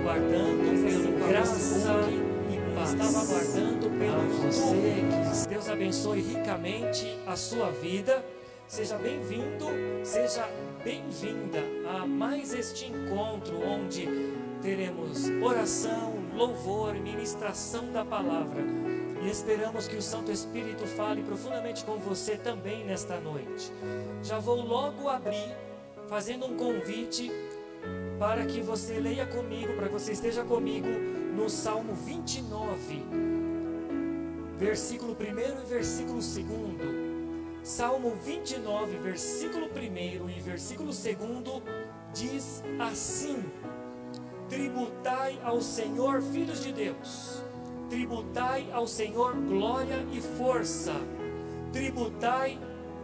aguardando graça e paz. Estava aguardando pelo você. Deus abençoe ricamente a sua vida. Seja bem-vindo, seja bem-vinda a mais este encontro onde teremos oração, louvor, ministração da palavra. E esperamos que o Santo Espírito fale profundamente com você também nesta noite. Já vou logo abrir, fazendo um convite para que você leia comigo, para que você esteja comigo no Salmo 29, versículo 1 e versículo 2. Salmo 29, versículo 1 e versículo 2 diz assim: Tributai ao Senhor, filhos de Deus, tributai ao Senhor glória e força, tributai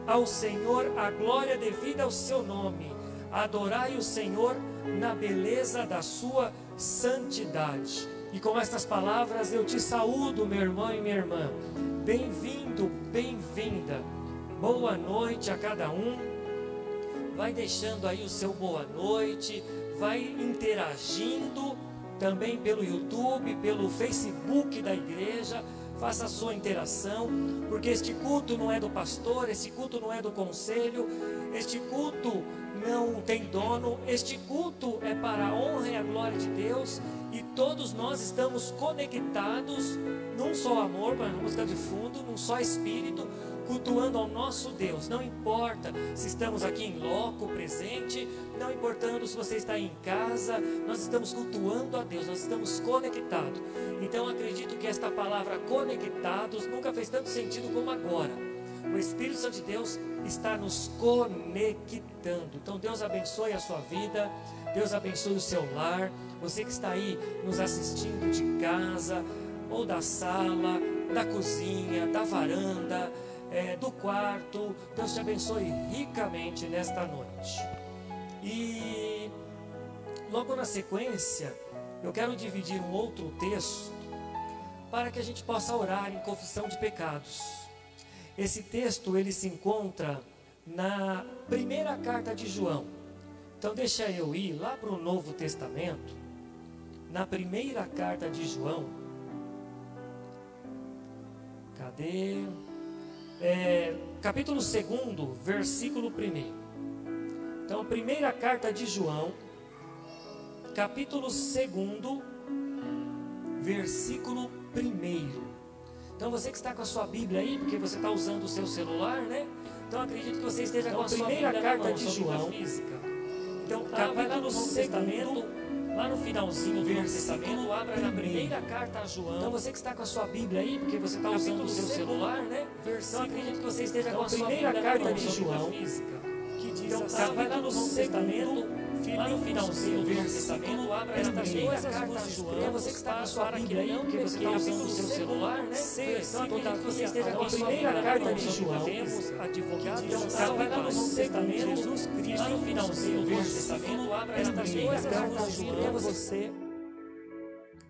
ao Senhor a glória devida ao seu nome, adorai o Senhor na beleza da sua santidade. E com estas palavras eu te saúdo, meu irmão e minha irmã. Bem-vindo, bem-vinda Boa noite a cada um. Vai deixando aí o seu boa noite, vai interagindo também pelo YouTube, pelo Facebook da igreja. Faça a sua interação, porque este culto não é do pastor, este culto não é do conselho, este culto não tem dono, este culto é para a honra e a glória de Deus e todos nós estamos conectados num só amor, para a música de fundo, num só espírito, cultuando ao nosso Deus. Não importa se estamos aqui em loco, presente, não importando se você está em casa, nós estamos cultuando a Deus, nós estamos conectados. Então acredito que esta palavra conectados nunca fez tanto sentido como agora. O Espírito Santo de Deus está nos conectando. Então Deus abençoe a sua vida, Deus abençoe o seu lar. Você que está aí nos assistindo de casa, ou da sala, da cozinha, da varanda, é, do quarto. Deus te abençoe ricamente nesta noite. E logo na sequência, eu quero dividir um outro texto para que a gente possa orar em confissão de pecados. Esse texto ele se encontra na primeira carta de João. Então deixa eu ir lá para o Novo Testamento, na primeira carta de João. Cadê? é, capítulo 2, versículo 1. Então, primeira carta de João, capítulo 2, versículo 1. Então, você que está com a sua Bíblia aí, porque você está usando o seu celular, né? Então, acredito que você esteja então, com a sua primeira Bíblia carta mão, de João. Física. Então, capítulo 2, Lá no finalzinho do Novo Testamento, abra na primeira carta a João. Então você que está com a sua Bíblia aí, porque você está usando o seu celular, né? Então acredito que você esteja com a sua primeira carta de João. Física, que diz então, assim, vai lá no Novo Testamento, lá no finalzinho do Novo Testamento, abra na primeira carta a João. É você que está com sua Bíblia aí, porque você está usando o seu celular, né? Então acredito que você esteja com a primeira carta de João. Advogado, então vai lá no Novo Testamento, Jesus Cristo, lá no finalzinho do Novo Testamento, abra na primeira carta a João. é você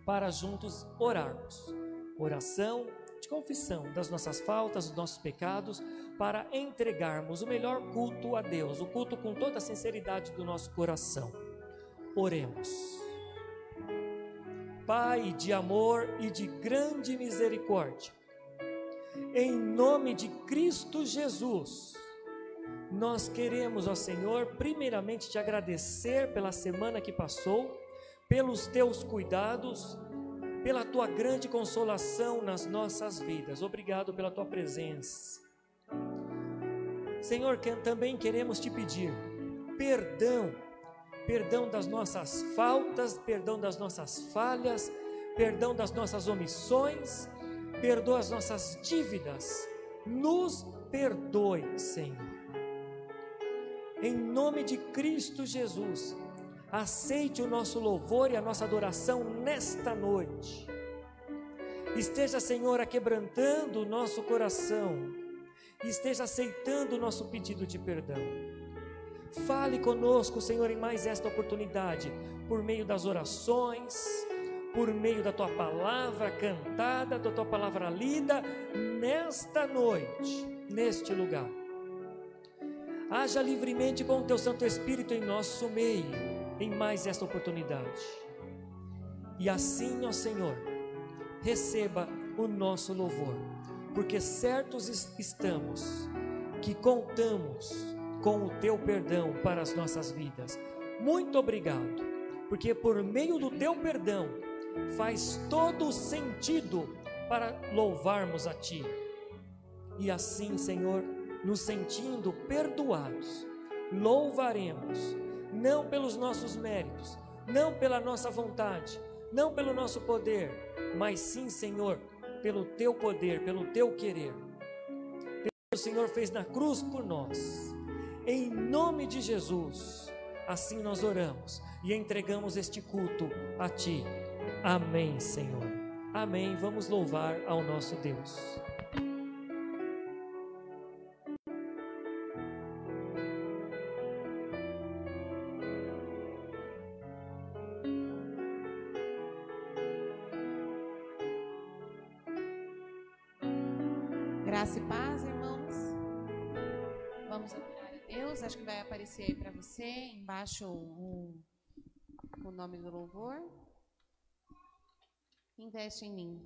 para juntos orarmos. Oração de confissão das nossas faltas, dos nossos pecados, para entregarmos o melhor culto a Deus, o culto com toda a sinceridade do nosso coração. Oremos. Pai de amor e de grande misericórdia, em nome de Cristo Jesus, nós queremos, ó Senhor, primeiramente te agradecer pela semana que passou pelos teus cuidados, pela tua grande consolação nas nossas vidas. Obrigado pela tua presença. Senhor, também queremos te pedir perdão, perdão das nossas faltas, perdão das nossas falhas, perdão das nossas omissões, perdoa as nossas dívidas. Nos perdoe, Senhor. Em nome de Cristo Jesus aceite o nosso louvor e a nossa adoração nesta noite. Esteja, Senhor, quebrantando o nosso coração, esteja aceitando o nosso pedido de perdão. Fale conosco, Senhor, em mais esta oportunidade, por meio das orações, por meio da tua palavra cantada, da tua palavra lida, nesta noite, neste lugar. Haja livremente com o teu Santo Espírito em nosso meio em mais esta oportunidade. E assim, ó Senhor, receba o nosso louvor, porque certos estamos que contamos com o teu perdão para as nossas vidas. Muito obrigado, porque por meio do teu perdão faz todo sentido para louvarmos a ti. E assim, Senhor, nos sentindo perdoados, louvaremos, não pelos nossos méritos, não pela nossa vontade, não pelo nosso poder, mas sim, Senhor, pelo teu poder, pelo teu querer. Pelo que o Senhor fez na cruz por nós. Em nome de Jesus, assim nós oramos e entregamos este culto a ti. Amém, Senhor. Amém. Vamos louvar ao nosso Deus. Embaixo o, o nome do louvor. Investe em mim.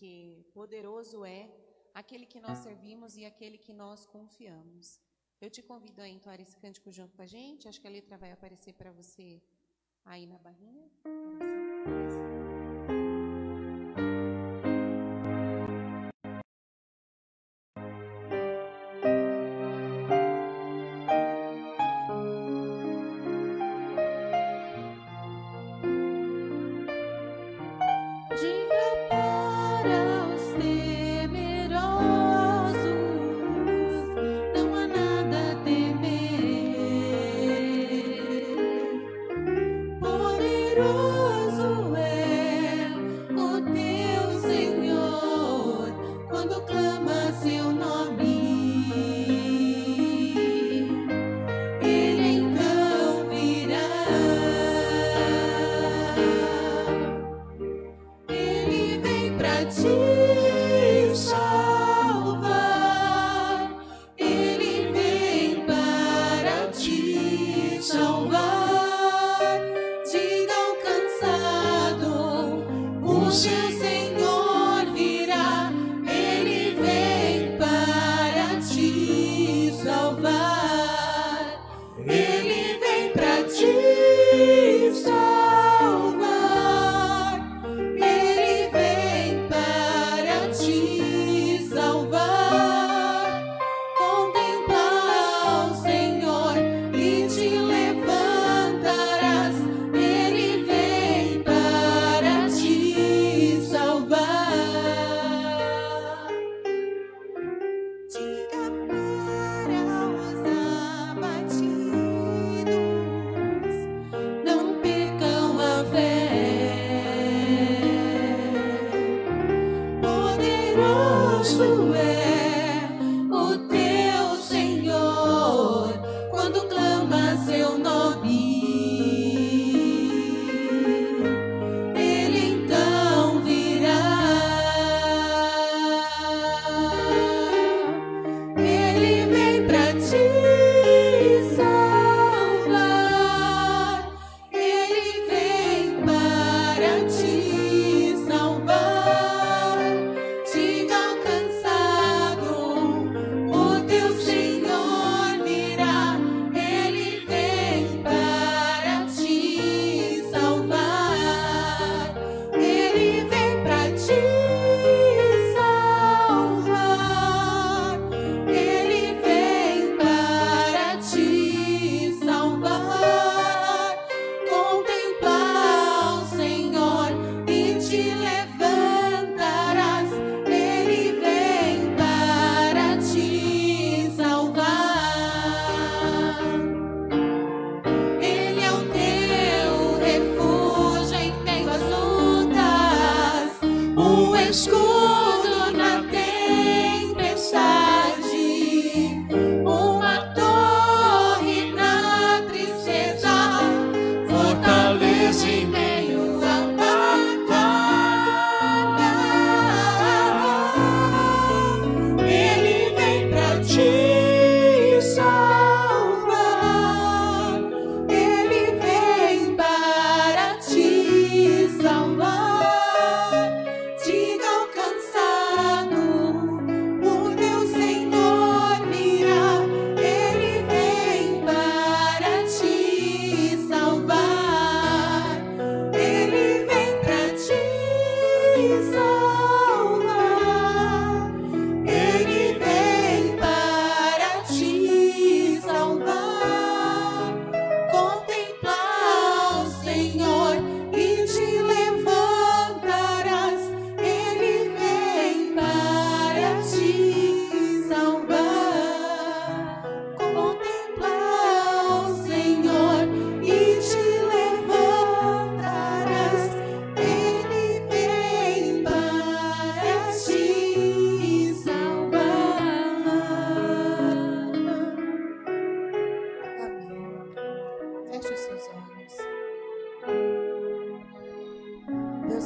Porque poderoso é aquele que nós servimos e aquele que nós confiamos. Eu te convido a entoar esse cântico junto com a gente. Acho que a letra vai aparecer para você aí na barrinha.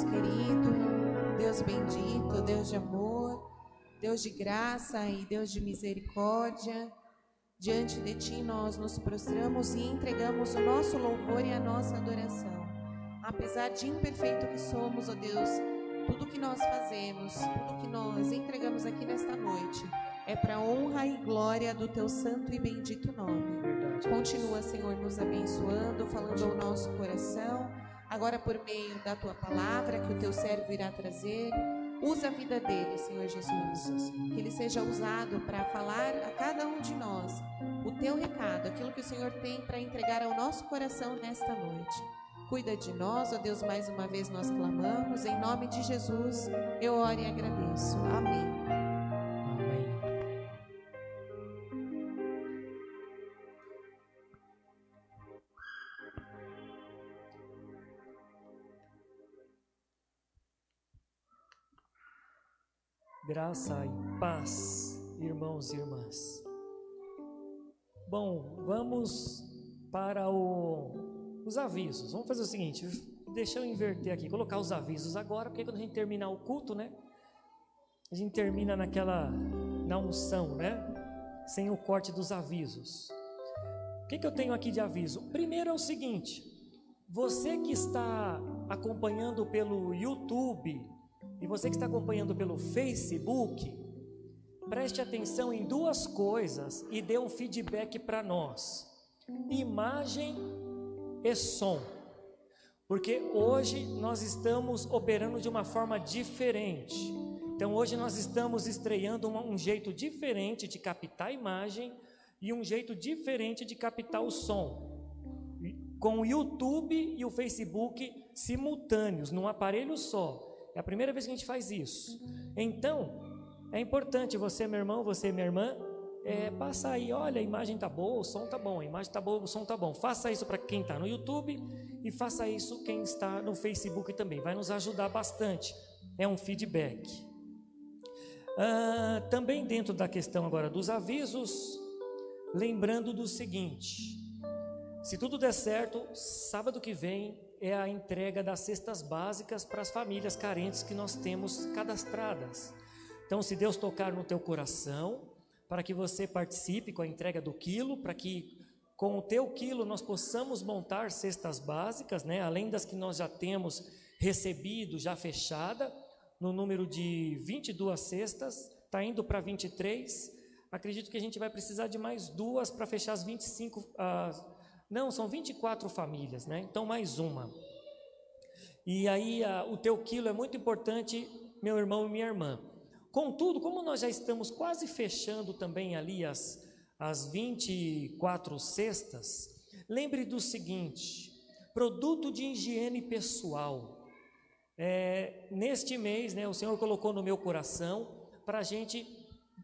Querido, Deus bendito, Deus de amor, Deus de graça e Deus de misericórdia, diante de Ti nós nos prostramos e entregamos o nosso louvor e a nossa adoração. Apesar de imperfeito que somos, ó Deus, tudo que nós fazemos, tudo que nós entregamos aqui nesta noite, é para honra e glória do teu santo e bendito nome. Continua, Senhor, nos abençoando, falando ao nosso coração, agora por meio da tua palavra que o teu servo irá trazer. Usa a vida dele, Senhor Jesus. Que ele seja usado para falar a cada um de nós o teu recado, aquilo que o Senhor tem para entregar ao nosso coração nesta noite. Cuida de nós, ó Deus, mais uma vez nós clamamos. Em nome de Jesus, eu oro e agradeço. Amém. Graça e paz, irmãos e irmãs. Bom, vamos para o, os avisos. Vamos fazer o seguinte: deixa eu inverter aqui, colocar os avisos agora, porque quando a gente terminar o culto, né? A gente termina naquela, na unção, né? Sem o corte dos avisos. O que, que eu tenho aqui de aviso? Primeiro é o seguinte: você que está acompanhando pelo YouTube e você que está acompanhando pelo Facebook, preste atenção em duas coisas e dê um feedback para nós: imagem e som. Porque hoje nós estamos operando de uma forma diferente. Então hoje nós estamos estreando um, jeito diferente de captar a imagem e um jeito diferente de captar o som. Com o YouTube e o Facebook simultâneos, num aparelho só. É a primeira vez que a gente faz isso. Então, é importante você, meu irmão, você, minha irmã, é, passa aí, olha, a imagem tá boa, o som tá bom, a imagem tá boa, o som tá bom. Faça isso para quem está no YouTube e faça isso quem está no Facebook também. Vai nos ajudar bastante. É um feedback. Ah, também dentro da questão agora dos avisos, lembrando do seguinte: se tudo der certo, sábado que vem é a entrega das cestas básicas para as famílias carentes que nós temos cadastradas. Então, se Deus tocar no teu coração, para que você participe com a entrega do quilo, para que com o teu quilo nós possamos montar cestas básicas, né? além das que nós já temos recebido, já fechada, no número de 22 cestas, está indo para 23. Acredito que a gente vai precisar de mais duas para fechar as 25. Uh, não, são 24 famílias, né? Então, mais uma. E aí, uh, o teu quilo é muito importante, meu irmão e minha irmã. Contudo, como nós já estamos quase fechando também ali as, as 24 cestas, lembre do seguinte: produto de higiene pessoal. É, neste mês, né, o Senhor colocou no meu coração para a gente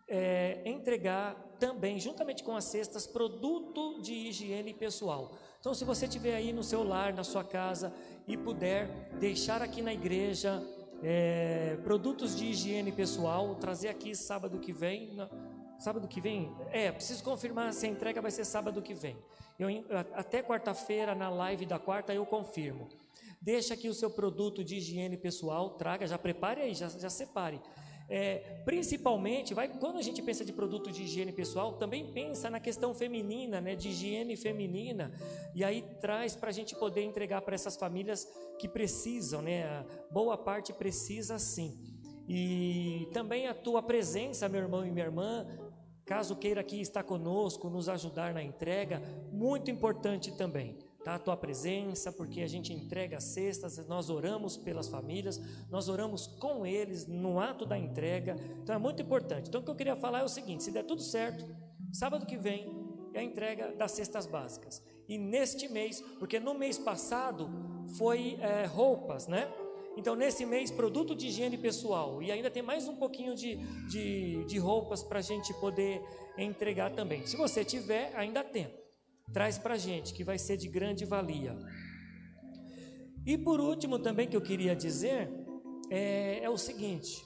é, entregar também, juntamente com as cestas, produto de higiene pessoal. Então, se você tiver aí no seu lar, na sua casa e puder deixar aqui na igreja é, produtos de higiene pessoal, trazer aqui sábado que vem. sábado que vem? É, preciso confirmar se a entrega vai ser sábado que vem. Eu, até quarta-feira, na live da quarta, eu confirmo. Deixa aqui o seu produto de higiene pessoal, traga, já prepare aí, já, já separe. É, principalmente, vai, quando a gente pensa de produto de higiene pessoal, também pensa na questão feminina, né, de higiene feminina, e aí traz para a gente poder entregar para essas famílias que precisam, né, boa parte precisa sim. E também a tua presença, meu irmão e minha irmã, caso queira aqui estar conosco, nos ajudar na entrega, muito importante também tá? a tua presença, porque a gente entrega as cestas, nós oramos pelas famílias, nós oramos com eles no ato da entrega, então é muito importante. Então o que eu queria falar é o seguinte: se der tudo certo, sábado que vem é a entrega das cestas básicas. E neste mês, porque no mês passado foi é, roupas, né? Então, nesse mês, produto de higiene pessoal. E ainda tem mais um pouquinho de, de, de roupas para a gente poder entregar também. Se você tiver, ainda tem traz para a gente, que vai ser de grande valia. E por último, também que eu queria dizer é, é o seguinte: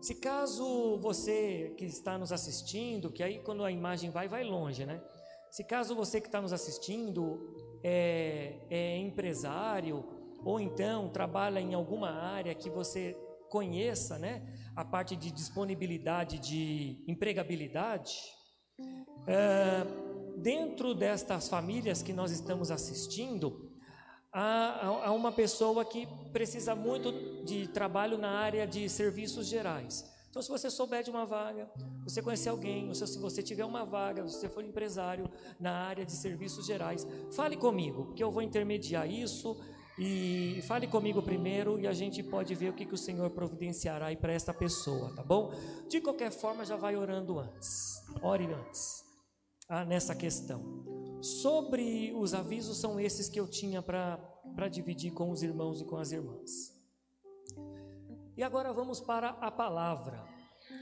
se caso você que está nos assistindo, que aí quando a imagem vai, vai longe, né? Se caso você que está nos assistindo é, é, empresário ou então trabalha em alguma área que você conheça, né, a parte de disponibilidade de empregabilidade, é, dentro destas famílias que nós estamos assistindo, há, há uma pessoa que precisa muito de trabalho na área de serviços gerais. Então, se você souber de uma vaga, você conhecer alguém, ou se você tiver uma vaga, se você for empresário na área de serviços gerais, fale comigo, que eu vou intermediar isso e fale comigo primeiro e a gente pode ver o que, que o Senhor providenciará aí para esta pessoa, tá bom? De qualquer forma, já vai orando antes, ore antes ah, nessa questão. Sobre os avisos, são esses que eu tinha para dividir com os irmãos e com as irmãs. E agora vamos para a palavra.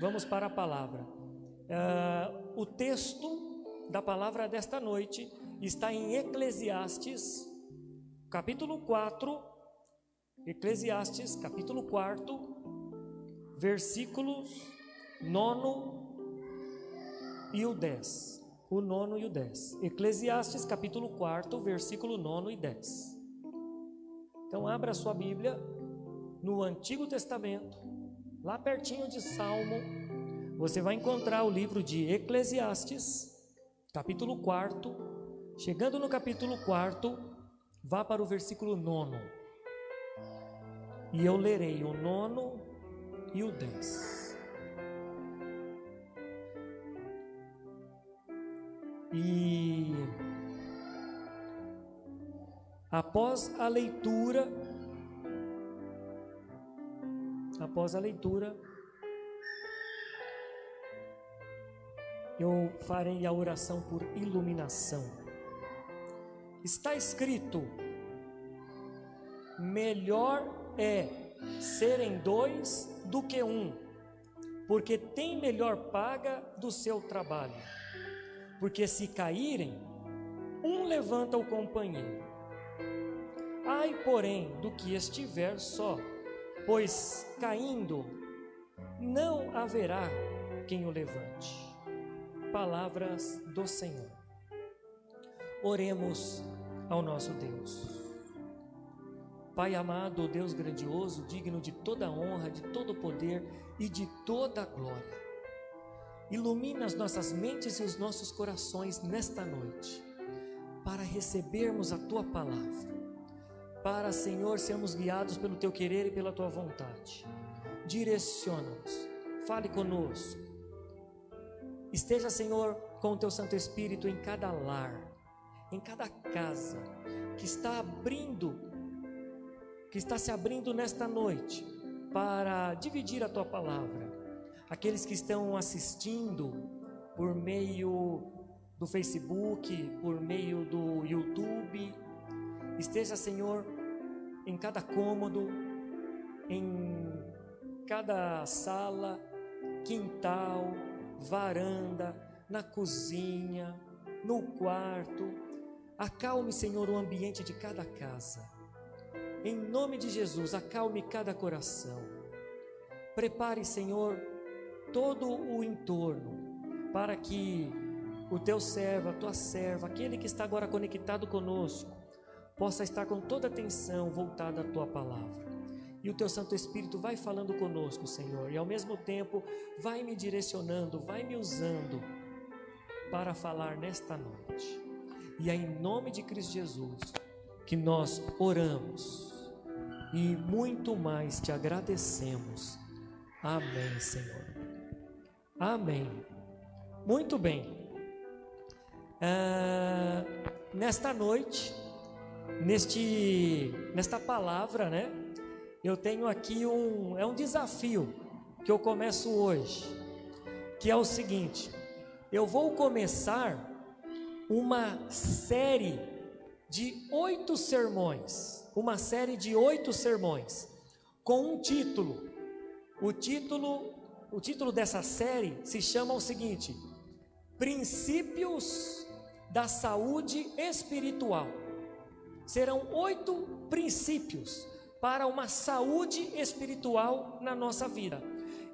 Vamos para a palavra. Uh, o texto da palavra desta noite está em Eclesiastes, capítulo 4. Eclesiastes, capítulo 4, versículos 9 e o 10. O nono e o 10. Eclesiastes, capítulo 4, versículo 9 e 10. Então, abra a sua Bíblia no Antigo Testamento, lá pertinho de Salmo, você vai encontrar o livro de Eclesiastes, capítulo 4. Chegando no capítulo 4, vá para o versículo 9. E eu lerei o nono e o 10. E após a leitura após a leitura, eu farei a oração por iluminação. Está escrito: melhor é serem dois do que um, porque tem melhor paga do seu trabalho. Porque se caírem, um levanta o companheiro. Ai, porém, do que estiver só pois caindo não haverá quem o levante. Palavras do Senhor. Oremos ao nosso Deus. Pai amado, Deus grandioso, digno de toda honra, de todo poder e de toda glória. Ilumina as nossas mentes e os nossos corações nesta noite, para recebermos a tua palavra para, Senhor, sermos guiados pelo teu querer e pela tua vontade. Direciona-nos, fale conosco. Esteja, Senhor, com o teu Santo Espírito em cada lar, em cada casa que está abrindo, que está se abrindo nesta noite para dividir a tua palavra. Aqueles que estão assistindo por meio do Facebook, por meio do YouTube, Esteja, Senhor, em cada cômodo, em cada sala, quintal, varanda, na cozinha, no quarto. Acalme, Senhor, o ambiente de cada casa. Em nome de Jesus, acalme cada coração. Prepare, Senhor, todo o entorno para que o teu servo, a tua serva, aquele que está agora conectado conosco, possa estar com toda atenção voltada à tua palavra. E o teu Santo Espírito vai falando conosco, Senhor, e ao mesmo tempo vai me direcionando, vai me usando para falar nesta noite. E é em nome de Cristo Jesus que nós oramos e muito mais te agradecemos. Amém, Senhor. Amém. Muito bem. Ah, nesta noite, neste nesta palavra, né? Eu tenho aqui um é um desafio que eu começo hoje, que é o seguinte: eu vou começar uma série de oito sermões, uma série de oito sermões com um título. O título o título dessa série se chama o seguinte: Princípios da saúde espiritual serão oito princípios para uma saúde espiritual na nossa vida.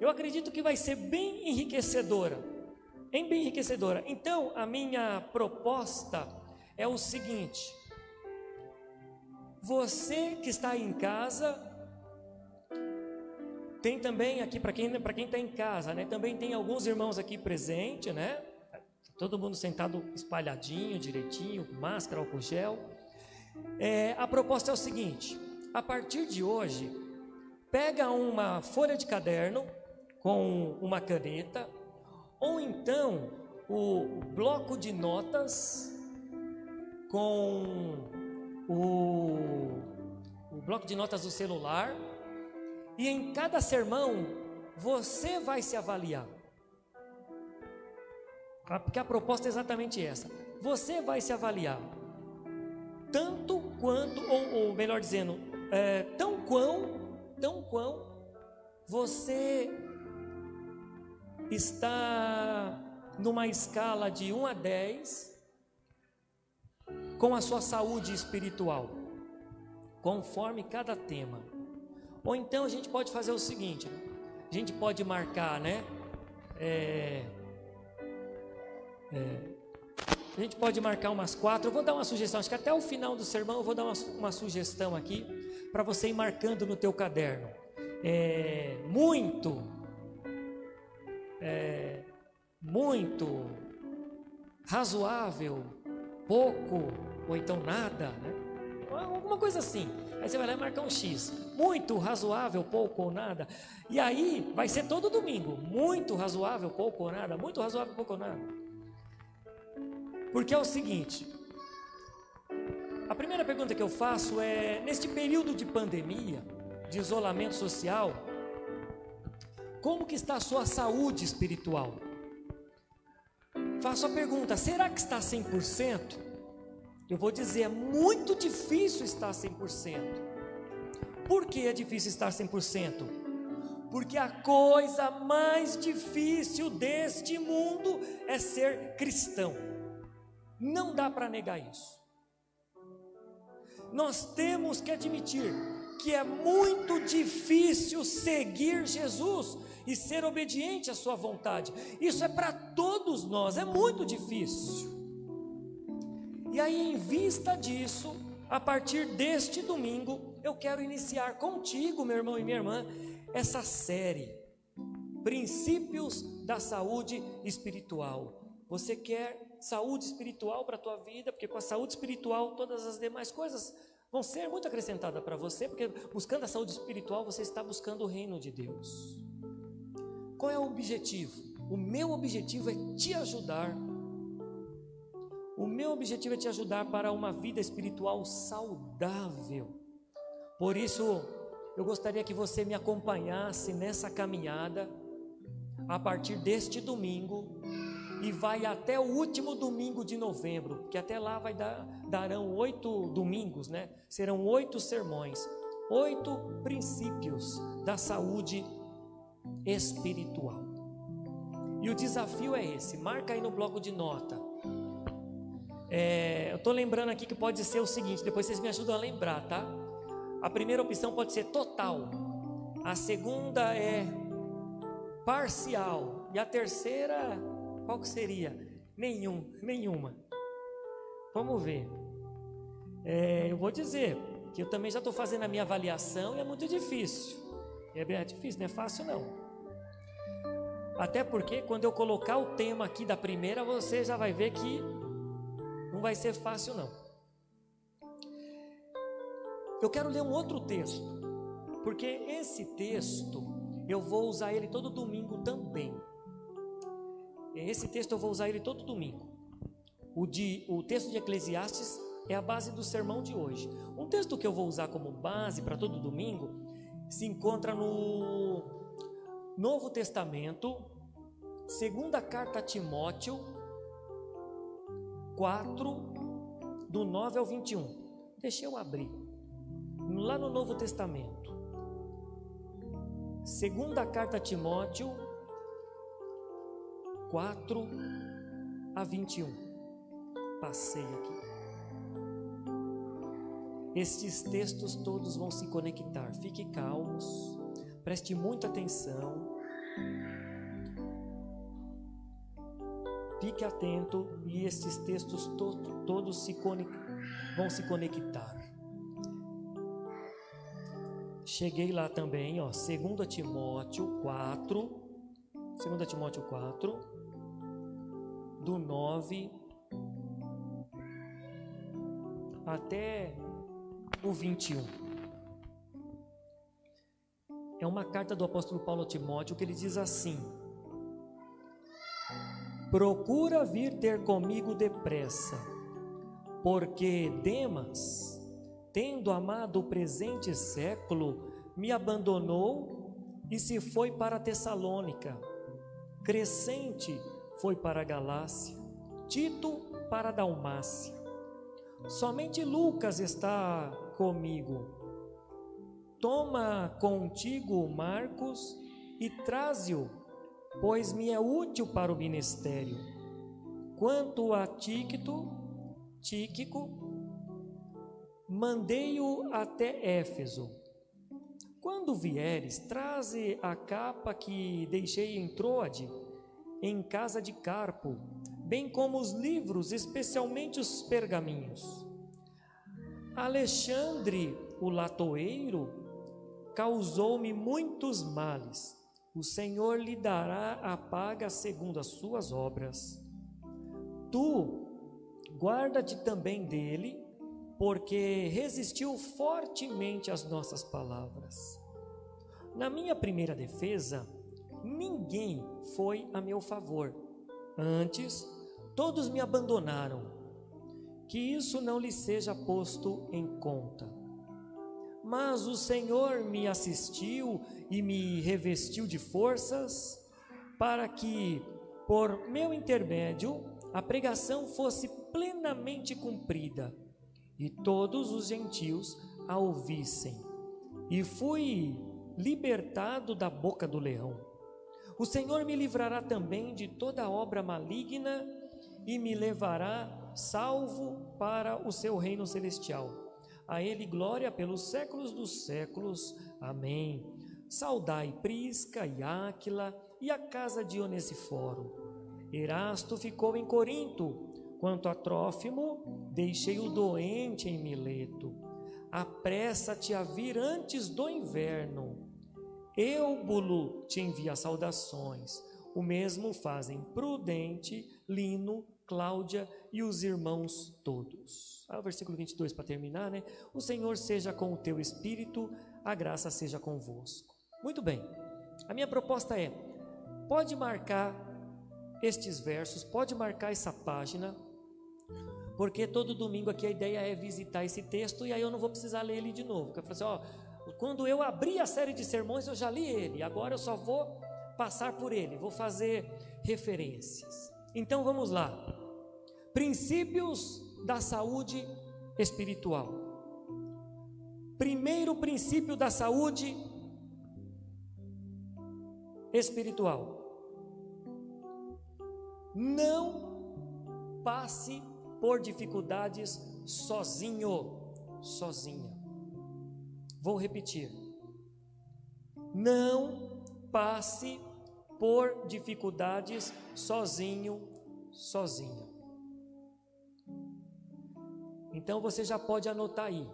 Eu acredito que vai ser bem enriquecedora. Em bem enriquecedora. Então, a minha proposta é o seguinte: Você que está em casa, tem também aqui para quem para quem está em casa, né? Também tem alguns irmãos aqui presentes, né? Todo mundo sentado espalhadinho, direitinho, máscara, álcool gel. É, a proposta é o seguinte: a partir de hoje, pega uma folha de caderno com uma caneta, ou então o bloco de notas com o, o bloco de notas do celular, e em cada sermão você vai se avaliar. Porque a proposta é exatamente essa. Você vai se avaliar. Tanto quanto, ou, ou melhor dizendo, é, tão quão, tão quão você está numa escala de 1 a 10 com a sua saúde espiritual, conforme cada tema. Ou então a gente pode fazer o seguinte: a gente pode marcar, né? É, é, a gente pode marcar umas quatro. Eu vou dar uma sugestão. Acho que até o final do sermão eu vou dar uma, uma sugestão aqui para você ir marcando no teu caderno. É, muito, é, muito, razoável, pouco ou então nada, né? alguma coisa assim. Aí você vai lá e marcar um X. Muito razoável, pouco ou nada. E aí vai ser todo domingo. Muito razoável, pouco ou nada. Muito razoável, pouco ou nada. Porque é o seguinte: a primeira pergunta que eu faço é: neste período de pandemia, de isolamento social, como que está a sua saúde espiritual? Faço a pergunta: será que está 100%? Eu vou dizer, é muito difícil estar 100%. Por que é difícil estar 100%? Porque a coisa mais difícil deste mundo é ser cristão. Não dá para negar isso. Nós temos que admitir que é muito difícil seguir Jesus e ser obediente à Sua vontade. Isso é para todos nós, é muito difícil. E aí, em vista disso, a partir deste domingo, eu quero iniciar contigo, meu irmão e minha irmã, essa série Princípios da Saúde Espiritual. Você quer saúde espiritual para a tua vida, porque com a saúde espiritual todas as demais coisas vão ser muito acrescentadas para você, porque buscando a saúde espiritual você está buscando o reino de Deus. Qual é o objetivo? O meu objetivo é te ajudar o meu objetivo é te ajudar para uma vida espiritual saudável. Por isso, eu gostaria que você me acompanhasse nessa caminhada a partir deste domingo e vai até o último domingo de novembro, que até lá vai dar, darão oito domingos, né? Serão oito sermões, oito princípios da saúde espiritual. E o desafio é esse, marca aí no bloco de nota. É, eu estou lembrando aqui que pode ser o seguinte, depois vocês me ajudam a lembrar, tá? A primeira opção pode ser total, a segunda é parcial e a terceira, qual que seria? Nenhum, nenhuma. Vamos ver. É, eu vou dizer que eu também já estou fazendo a minha avaliação e é muito difícil. É bem difícil, não é fácil não. Até porque quando eu colocar o tema aqui da primeira, você já vai ver que não vai ser fácil, não. Eu quero ler um outro texto, porque esse texto eu vou usar ele todo domingo também. Esse texto eu vou usar ele todo domingo. O, de, o texto de Eclesiastes é a base do sermão de hoje. Um texto que eu vou usar como base para todo domingo se encontra no Novo Testamento, segunda carta a Timóteo, 4, do 9 ao 21. Deixa eu abrir. Lá no Novo Testamento. Segunda carta a Timóteo, 4 a 21. Passei aqui. Estes textos todos vão se conectar. Fique calmos, preste muita atenção. Fique atento e estes textos to todos se vão se conectar. cheguei lá também, ó, 2 Timóteo 4, 2 Timóteo 4, do 9 até o 21. É uma carta do apóstolo Paulo a Timóteo que ele diz assim: Procura vir ter comigo depressa, porque Demas, tendo amado o presente século, me abandonou e se foi para Tessalônica. Crescente foi para Galácia, Tito para Dalmácia. Somente Lucas está comigo. Toma contigo Marcos e traze-o pois me é útil para o ministério. Quanto a Tíquito, Tíquico, mandei-o até Éfeso. Quando vieres, traze a capa que deixei em Troade, em casa de Carpo, bem como os livros, especialmente os pergaminhos. Alexandre, o latoeiro, causou-me muitos males o Senhor lhe dará a paga segundo as suas obras. Tu, guarda-te também dele, porque resistiu fortemente às nossas palavras. Na minha primeira defesa, ninguém foi a meu favor. Antes, todos me abandonaram. Que isso não lhe seja posto em conta. Mas o Senhor me assistiu e me revestiu de forças, para que, por meu intermédio, a pregação fosse plenamente cumprida e todos os gentios a ouvissem. E fui libertado da boca do leão. O Senhor me livrará também de toda obra maligna e me levará salvo para o seu reino celestial. A Ele glória pelos séculos dos séculos. Amém. Saudai Prisca e Áquila e a casa de Onesiforo. Erasto ficou em Corinto. Quanto a Trófimo, deixei-o doente em Mileto. Apressa-te a vir antes do inverno. Eubulo te envia saudações. O mesmo fazem Prudente, Lino, Cláudia e os irmãos todos. Ah, o versículo 22 para terminar, né? O Senhor seja com o teu espírito, a graça seja convosco. Muito bem. A minha proposta é: pode marcar estes versos, pode marcar essa página, porque todo domingo aqui a ideia é visitar esse texto e aí eu não vou precisar ler ele de novo. Eu assim, ó, quando eu abri a série de sermões eu já li ele, agora eu só vou passar por ele, vou fazer referências. Então vamos lá. Princípios da saúde espiritual. Primeiro princípio da saúde espiritual. Não passe por dificuldades sozinho, sozinha. Vou repetir. Não passe por dificuldades sozinho, sozinha. Então você já pode anotar aí.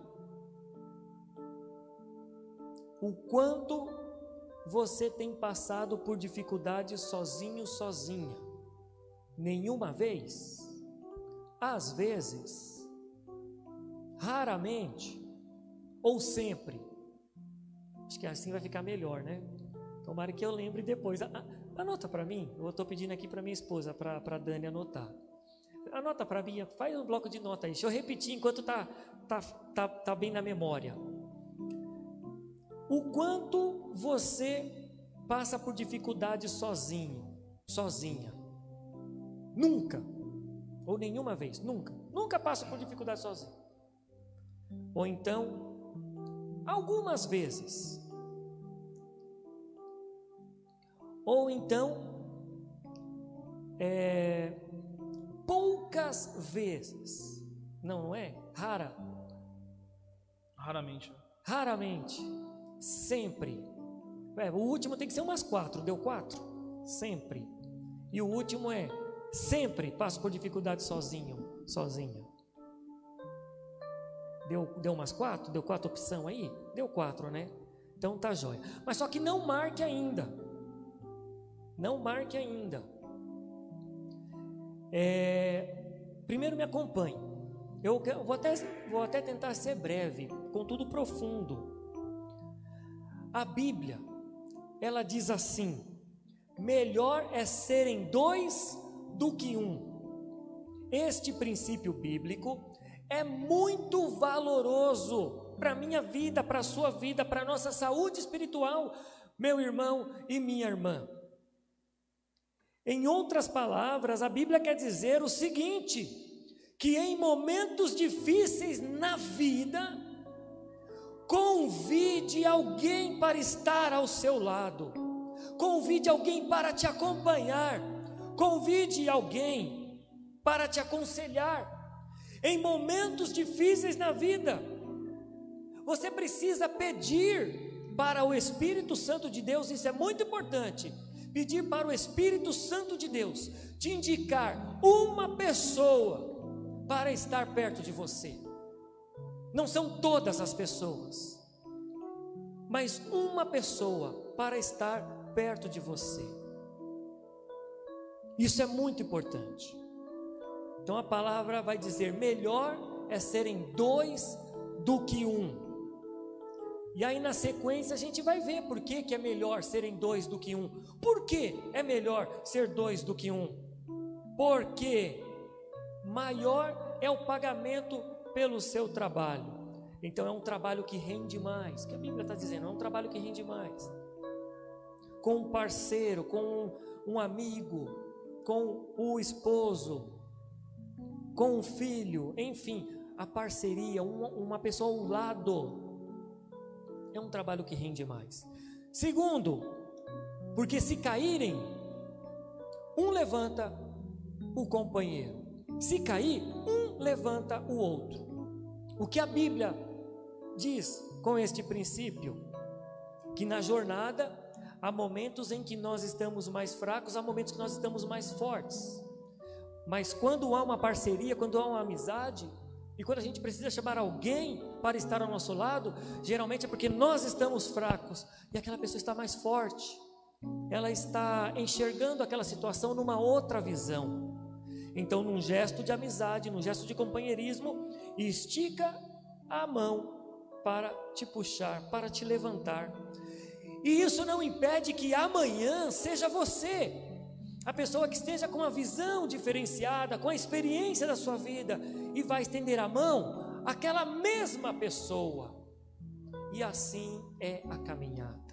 O quanto você tem passado por dificuldades sozinho, sozinha? Nenhuma vez? Às vezes? Raramente? Ou sempre? Acho que assim vai ficar melhor, né? Tomara que eu lembre depois. Anota para mim. Eu estou pedindo aqui para minha esposa, para a Dani anotar anota para mim, faz um bloco de nota aí. Deixa eu repetir enquanto tá, tá, tá, tá bem na memória. O quanto você passa por dificuldade sozinho, sozinha? Nunca. Ou nenhuma vez, nunca. Nunca passa por dificuldade sozinho. Ou então, algumas vezes. Ou então, é, poucas vezes. Não, não é? Rara. Raramente. Raramente. Sempre. É, o último tem que ser umas quatro. Deu quatro? Sempre. E o último é sempre passo por dificuldade sozinho, sozinha. Deu, deu umas quatro? Deu quatro opção aí? Deu quatro, né? Então tá jóia. Mas só que não marque ainda. Não marque ainda. É, primeiro me acompanhe. Eu vou até, vou até tentar ser breve, contudo profundo. A Bíblia, ela diz assim: melhor é serem dois do que um. Este princípio bíblico é muito valoroso para a minha vida, para a sua vida, para a nossa saúde espiritual, meu irmão e minha irmã. Em outras palavras, a Bíblia quer dizer o seguinte: que em momentos difíceis na vida, convide alguém para estar ao seu lado, convide alguém para te acompanhar, convide alguém para te aconselhar. Em momentos difíceis na vida, você precisa pedir para o Espírito Santo de Deus, isso é muito importante pedir para o Espírito Santo de Deus te indicar uma pessoa para estar perto de você. Não são todas as pessoas, mas uma pessoa para estar perto de você. Isso é muito importante. Então a palavra vai dizer: melhor é serem dois do que um. E aí na sequência a gente vai ver por que, que é melhor serem dois do que um. Por que é melhor ser dois do que um? Porque maior é o pagamento pelo seu trabalho. Então é um trabalho que rende mais, que a Bíblia está dizendo, é um trabalho que rende mais. Com um parceiro, com um amigo, com o esposo, com um filho, enfim, a parceria, uma, uma pessoa ao lado é um trabalho que rende mais. Segundo, porque se caírem, um levanta o companheiro. Se cair, um levanta o outro. O que a Bíblia diz com este princípio? Que na jornada há momentos em que nós estamos mais fracos, há momentos que nós estamos mais fortes. Mas quando há uma parceria, quando há uma amizade, e quando a gente precisa chamar alguém para estar ao nosso lado, geralmente é porque nós estamos fracos e aquela pessoa está mais forte. Ela está enxergando aquela situação numa outra visão. Então, num gesto de amizade, num gesto de companheirismo, estica a mão para te puxar, para te levantar. E isso não impede que amanhã seja você a pessoa que esteja com uma visão diferenciada, com a experiência da sua vida, e vai estender a mão àquela mesma pessoa. E assim é a caminhada.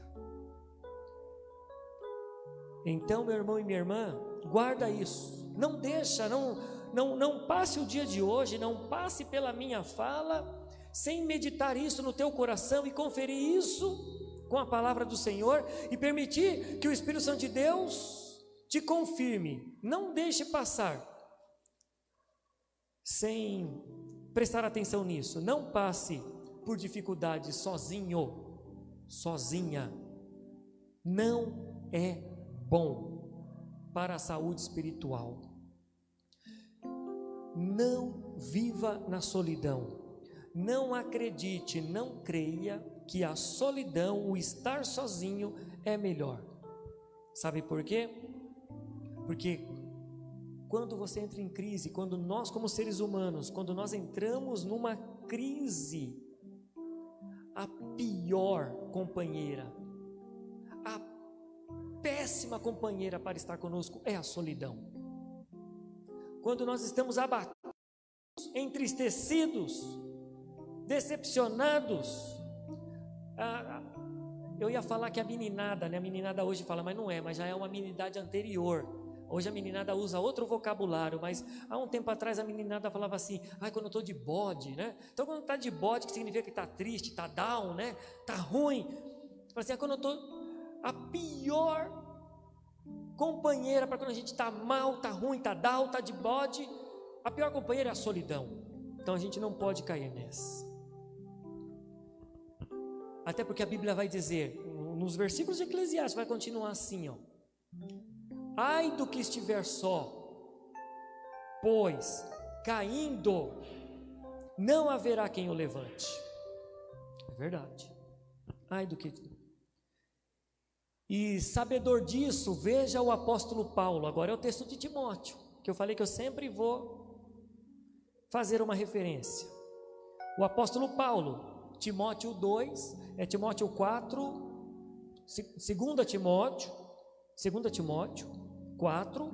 Então, meu irmão e minha irmã, guarda isso. Não deixa, não, não, não passe o dia de hoje, não passe pela minha fala sem meditar isso no teu coração e conferir isso com a palavra do Senhor e permitir que o Espírito Santo de Deus te confirme, não deixe passar sem prestar atenção nisso. Não passe por dificuldades sozinho, sozinha. Não é bom para a saúde espiritual. Não viva na solidão. Não acredite, não creia que a solidão, o estar sozinho é melhor. Sabe por quê? Porque quando você entra em crise, quando nós, como seres humanos, quando nós entramos numa crise, a pior companheira, a péssima companheira para estar conosco é a solidão. Quando nós estamos abatidos, entristecidos, decepcionados, eu ia falar que a meninada, né? A meninada hoje fala, mas não é, mas já é uma meninidade anterior Hoje a meninada usa outro vocabulário, mas há um tempo atrás a meninada falava assim: ai, quando eu estou de bode, né? Então, quando está de bode, que significa que está triste, está down, né? Está ruim. Fala assim: ah, quando eu estou. A pior companheira para quando a gente está mal, está ruim, está down, está de bode, a pior companheira é a solidão. Então a gente não pode cair nessa. Até porque a Bíblia vai dizer, nos versículos de Eclesiastes, vai continuar assim, ó. Ai do que estiver só, pois caindo não haverá quem o levante. É verdade. Ai do que. E sabedor disso, veja o apóstolo Paulo. Agora é o texto de Timóteo, que eu falei que eu sempre vou fazer uma referência. O apóstolo Paulo, Timóteo 2, é Timóteo 4, 2 Timóteo, 2 Timóteo 4,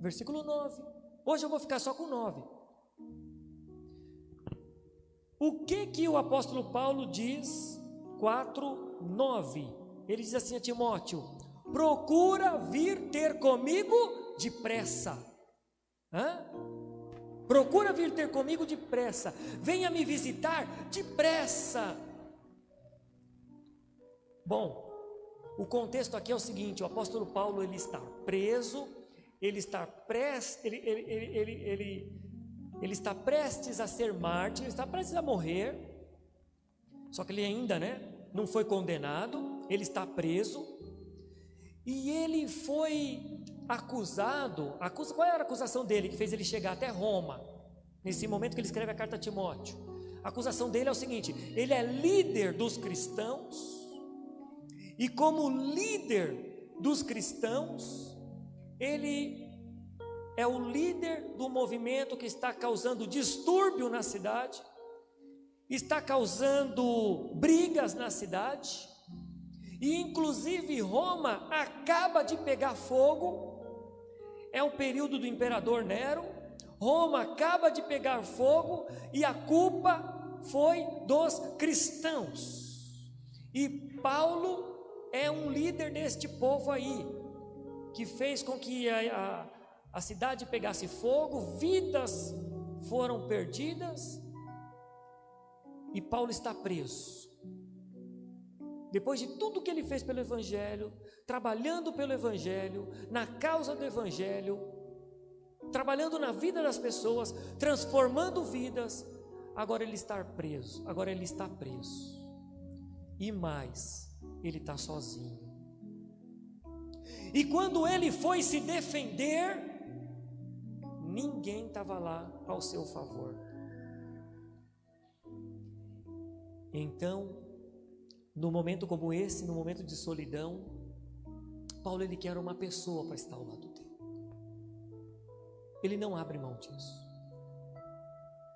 versículo 9. Hoje eu vou ficar só com 9. O que que o apóstolo Paulo diz 4, 9? Ele diz assim a Timóteo: procura vir ter comigo depressa. Hã? Procura vir ter comigo depressa. Venha me visitar depressa. Bom, o contexto aqui é o seguinte: o apóstolo Paulo ele está preso, ele está prestes, ele, ele, ele, ele, ele está prestes a ser mártir, ele está prestes a morrer. Só que ele ainda, né, não foi condenado, ele está preso. E ele foi acusado, acusa, qual era a acusação dele que fez ele chegar até Roma? Nesse momento que ele escreve a carta a Timóteo. A acusação dele é o seguinte: ele é líder dos cristãos e como líder dos cristãos, ele é o líder do movimento que está causando distúrbio na cidade, está causando brigas na cidade, e inclusive Roma acaba de pegar fogo, é o período do imperador Nero, Roma acaba de pegar fogo e a culpa foi dos cristãos. E Paulo é um líder deste povo aí, que fez com que a, a, a cidade pegasse fogo, vidas foram perdidas, e Paulo está preso. Depois de tudo que ele fez pelo Evangelho, trabalhando pelo Evangelho, na causa do Evangelho, trabalhando na vida das pessoas, transformando vidas, agora ele está preso, agora ele está preso. E mais, ele está sozinho. E quando ele foi se defender, ninguém estava lá ao seu favor. Então, no momento como esse, no momento de solidão, Paulo ele quer uma pessoa para estar ao lado dele. Ele não abre mão disso.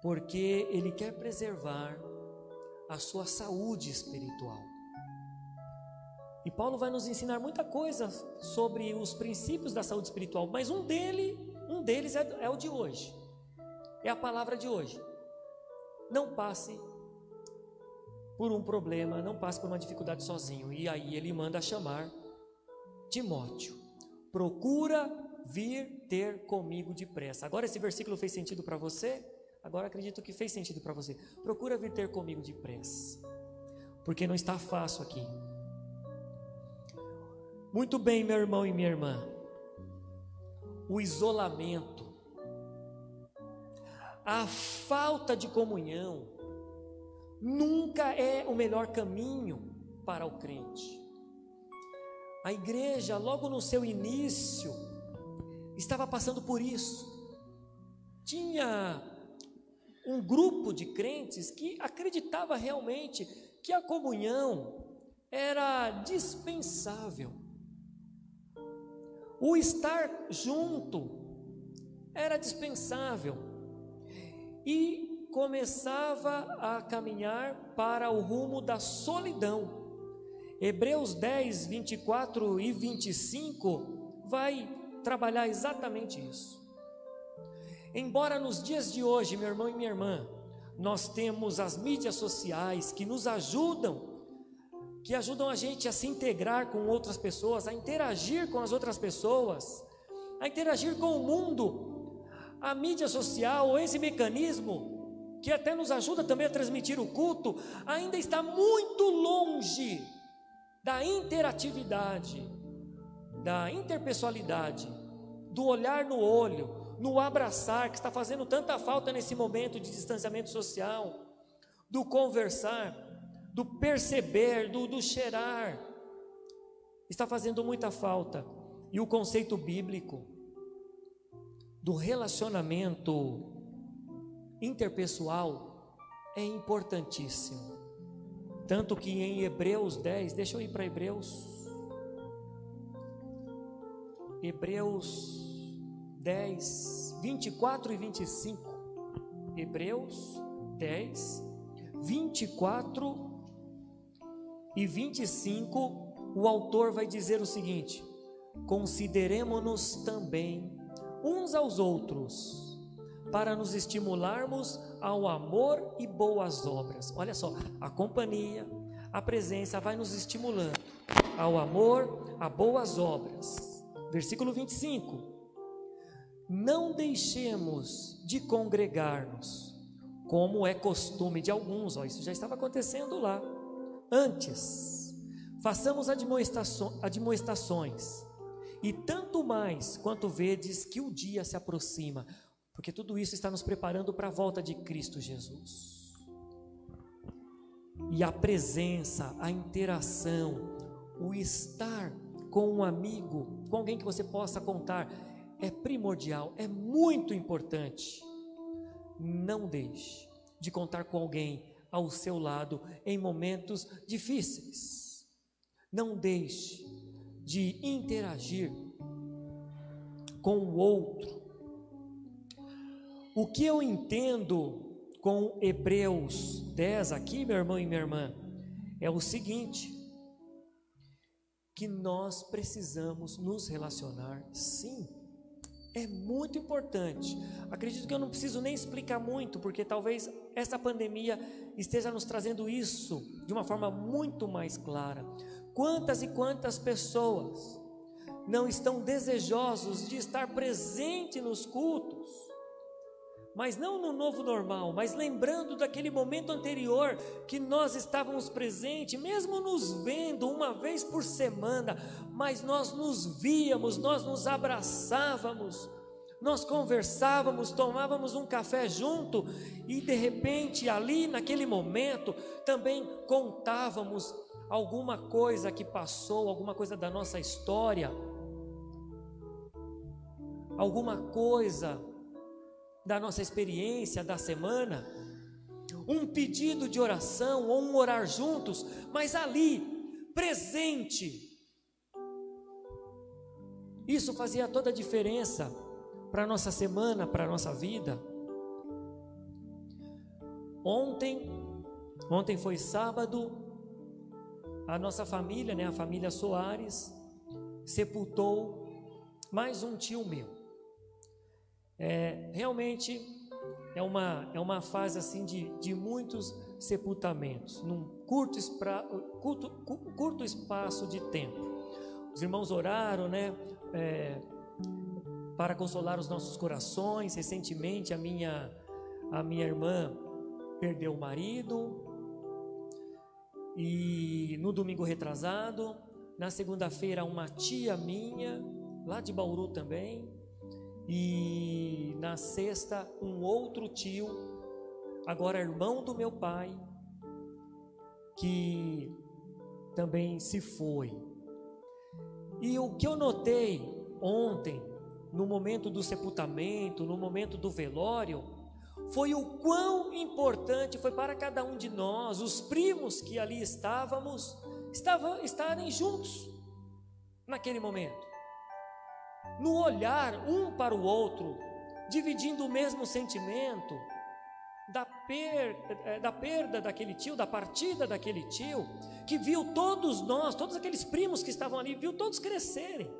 Porque ele quer preservar a sua saúde espiritual. E Paulo vai nos ensinar muita coisa sobre os princípios da saúde espiritual, mas um dele, um deles é, é o de hoje. É a palavra de hoje. Não passe por um problema, não passe por uma dificuldade sozinho. E aí ele manda chamar Timóteo. Procura vir ter comigo depressa. Agora esse versículo fez sentido para você? Agora acredito que fez sentido para você. Procura vir ter comigo depressa. Porque não está fácil aqui. Muito bem, meu irmão e minha irmã. O isolamento, a falta de comunhão, nunca é o melhor caminho para o crente. A igreja, logo no seu início, estava passando por isso. Tinha um grupo de crentes que acreditava realmente que a comunhão era dispensável. O estar junto era dispensável e começava a caminhar para o rumo da solidão. Hebreus 10, 24 e 25 vai trabalhar exatamente isso. Embora nos dias de hoje, meu irmão e minha irmã, nós temos as mídias sociais que nos ajudam que ajudam a gente a se integrar com outras pessoas, a interagir com as outras pessoas, a interagir com o mundo. A mídia social, esse mecanismo, que até nos ajuda também a transmitir o culto, ainda está muito longe da interatividade, da interpessoalidade, do olhar no olho, no abraçar, que está fazendo tanta falta nesse momento de distanciamento social, do conversar do perceber, do, do cheirar, está fazendo muita falta. E o conceito bíblico do relacionamento interpessoal é importantíssimo. Tanto que em Hebreus 10, deixa eu ir para Hebreus. Hebreus 10, 24 e 25. Hebreus 10, 24 e 25, o autor vai dizer o seguinte: Consideremos-nos também uns aos outros, para nos estimularmos ao amor e boas obras. Olha só, a companhia, a presença vai nos estimulando ao amor, a boas obras. Versículo 25 não deixemos de congregar-nos, como é costume de alguns, ó, isso já estava acontecendo lá. Antes, façamos admoestações, e tanto mais quanto vedes que o dia se aproxima, porque tudo isso está nos preparando para a volta de Cristo Jesus. E a presença, a interação, o estar com um amigo, com alguém que você possa contar, é primordial, é muito importante. Não deixe de contar com alguém ao seu lado em momentos difíceis. Não deixe de interagir com o outro. O que eu entendo com Hebreus 10 aqui, meu irmão e minha irmã, é o seguinte: que nós precisamos nos relacionar sim é muito importante. Acredito que eu não preciso nem explicar muito, porque talvez essa pandemia esteja nos trazendo isso de uma forma muito mais clara. Quantas e quantas pessoas não estão desejosos de estar presente nos cultos, mas não no novo normal, mas lembrando daquele momento anterior que nós estávamos presentes, mesmo nos vendo uma vez por semana, mas nós nos víamos, nós nos abraçávamos, nós conversávamos, tomávamos um café junto e de repente ali naquele momento também contávamos alguma coisa que passou, alguma coisa da nossa história, alguma coisa da nossa experiência da semana, um pedido de oração ou um orar juntos, mas ali, presente. Isso fazia toda a diferença para a nossa semana, para a nossa vida. Ontem, ontem foi sábado, a nossa família, né, a família Soares, sepultou mais um tio meu. É, realmente é uma, é uma fase assim de, de muitos sepultamentos, num curto, espra, curto, curto espaço de tempo. Os irmãos oraram, né, é, para consolar os nossos corações. Recentemente a minha a minha irmã perdeu o marido e no domingo retrasado, na segunda-feira uma tia minha lá de Bauru também e na sexta, um outro tio, agora irmão do meu pai, que também se foi. E o que eu notei ontem, no momento do sepultamento, no momento do velório, foi o quão importante foi para cada um de nós, os primos que ali estávamos, estavam estarem juntos naquele momento no olhar um para o outro, dividindo o mesmo sentimento da, per, eh, da perda daquele tio, da partida daquele tio, que viu todos nós, todos aqueles primos que estavam ali, viu todos crescerem.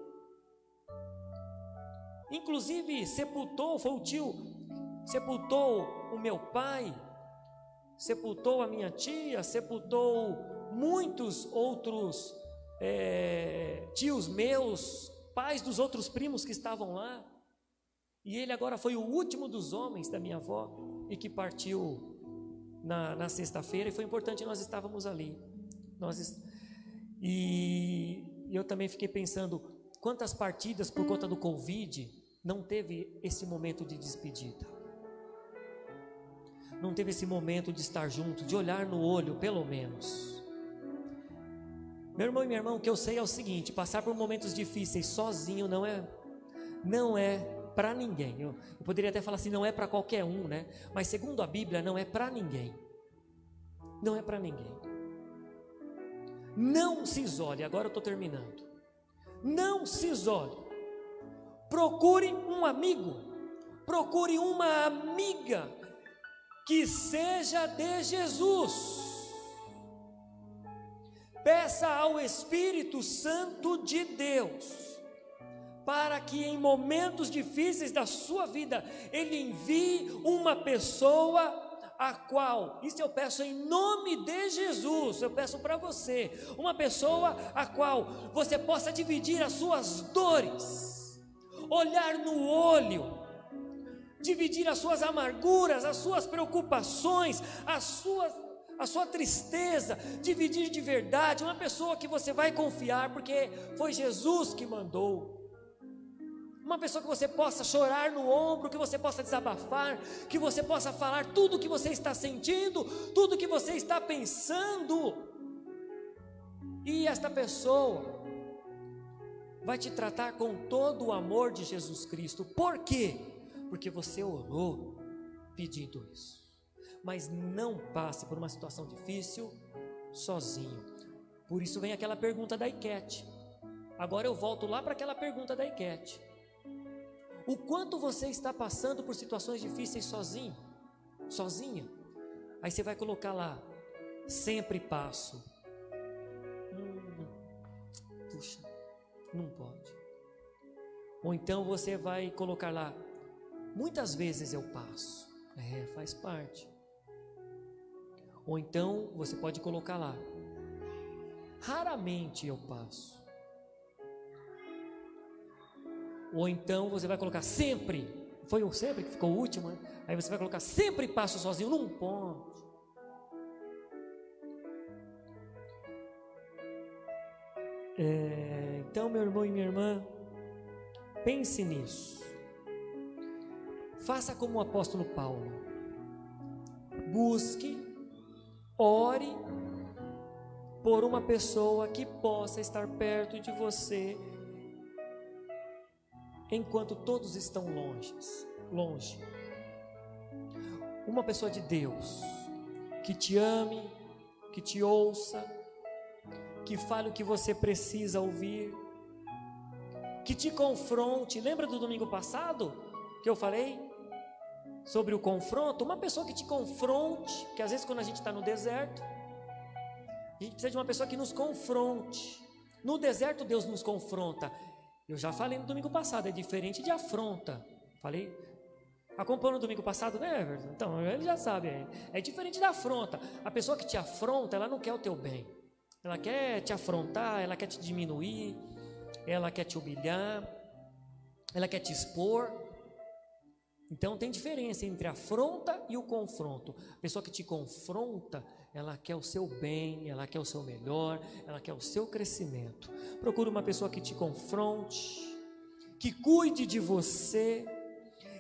Inclusive sepultou, foi o tio, sepultou o meu pai, sepultou a minha tia, sepultou muitos outros é, tios meus, pais dos outros primos que estavam lá. E ele agora foi o último dos homens da minha avó e que partiu na, na sexta-feira. E foi importante, nós estávamos ali. Nós, e eu também fiquei pensando quantas partidas por conta do Covid não teve esse momento de despedida. Não teve esse momento de estar junto, de olhar no olho, pelo menos. Meu irmão e minha irmã, o que eu sei é o seguinte: passar por momentos difíceis sozinho não é, não é para ninguém. Eu, eu, poderia até falar assim, não é para qualquer um, né? Mas segundo a Bíblia, não é para ninguém. Não é para ninguém. Não se isole, agora eu estou terminando. Não se isole. Procure um amigo, procure uma amiga que seja de Jesus. Peça ao Espírito Santo de Deus para que em momentos difíceis da sua vida ele envie uma pessoa a qual, isso eu peço em nome de Jesus, eu peço para você, uma pessoa a qual você possa dividir as suas dores, olhar no olho, dividir as suas amarguras, as suas preocupações, as suas a sua tristeza, dividir de verdade, uma pessoa que você vai confiar, porque foi Jesus que mandou. Uma pessoa que você possa chorar no ombro, que você possa desabafar, que você possa falar tudo o que você está sentindo, tudo o que você está pensando. E esta pessoa vai te tratar com todo o amor de Jesus Cristo. Por quê? Porque você orou pedindo isso. Mas não passe por uma situação difícil sozinho. Por isso vem aquela pergunta da Iquete. Agora eu volto lá para aquela pergunta da Iquete. O quanto você está passando por situações difíceis sozinho, sozinha. Aí você vai colocar lá, sempre passo. Hum, puxa, não pode. Ou então você vai colocar lá, muitas vezes eu passo. É, faz parte. Ou então você pode colocar lá, raramente eu passo. Ou então você vai colocar sempre. Foi o sempre que ficou o último, né? Aí você vai colocar sempre passo sozinho num ponto. É, então, meu irmão e minha irmã, pense nisso. Faça como o apóstolo Paulo. Busque, ore por uma pessoa que possa estar perto de você enquanto todos estão longe, longe. Uma pessoa de Deus que te ame, que te ouça, que fale o que você precisa ouvir, que te confronte. Lembra do domingo passado que eu falei sobre o confronto? Uma pessoa que te confronte, que às vezes quando a gente está no deserto, a gente precisa de uma pessoa que nos confronte. No deserto Deus nos confronta. Eu já falei no domingo passado, é diferente de afronta. Falei? Acompanhou no domingo passado, né, Everton? Então, ele já sabe. É, é diferente da afronta. A pessoa que te afronta, ela não quer o teu bem. Ela quer te afrontar, ela quer te diminuir, ela quer te humilhar, ela quer te expor. Então tem diferença entre a afronta e o confronto. A pessoa que te confronta, ela quer o seu bem, ela quer o seu melhor, ela quer o seu crescimento. Procure uma pessoa que te confronte, que cuide de você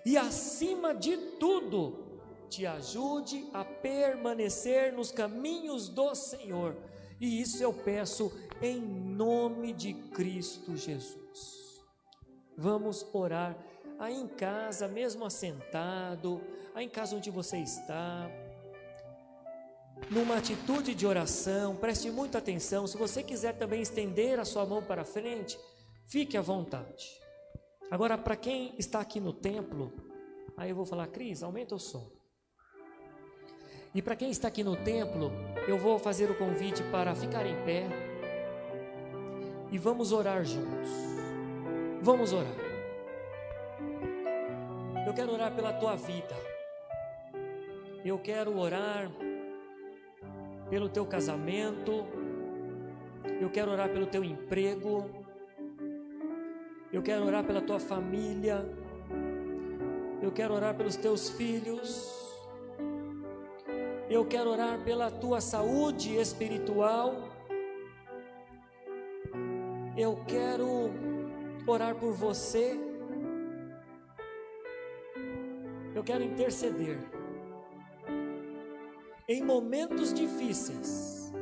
e, acima de tudo, te ajude a permanecer nos caminhos do Senhor. E isso eu peço em nome de Cristo Jesus. Vamos orar aí em casa, mesmo assentado, aí em casa onde você está numa atitude de oração, preste muita atenção. Se você quiser também estender a sua mão para frente, fique à vontade. Agora, para quem está aqui no templo, aí eu vou falar, Cris, aumenta o som. E para quem está aqui no templo, eu vou fazer o convite para ficar em pé e vamos orar juntos. Vamos orar. Eu quero orar pela tua vida. Eu quero orar pelo teu casamento, eu quero orar pelo teu emprego, eu quero orar pela tua família, eu quero orar pelos teus filhos, eu quero orar pela tua saúde espiritual, eu quero orar por você, eu quero interceder em momentos difíceis,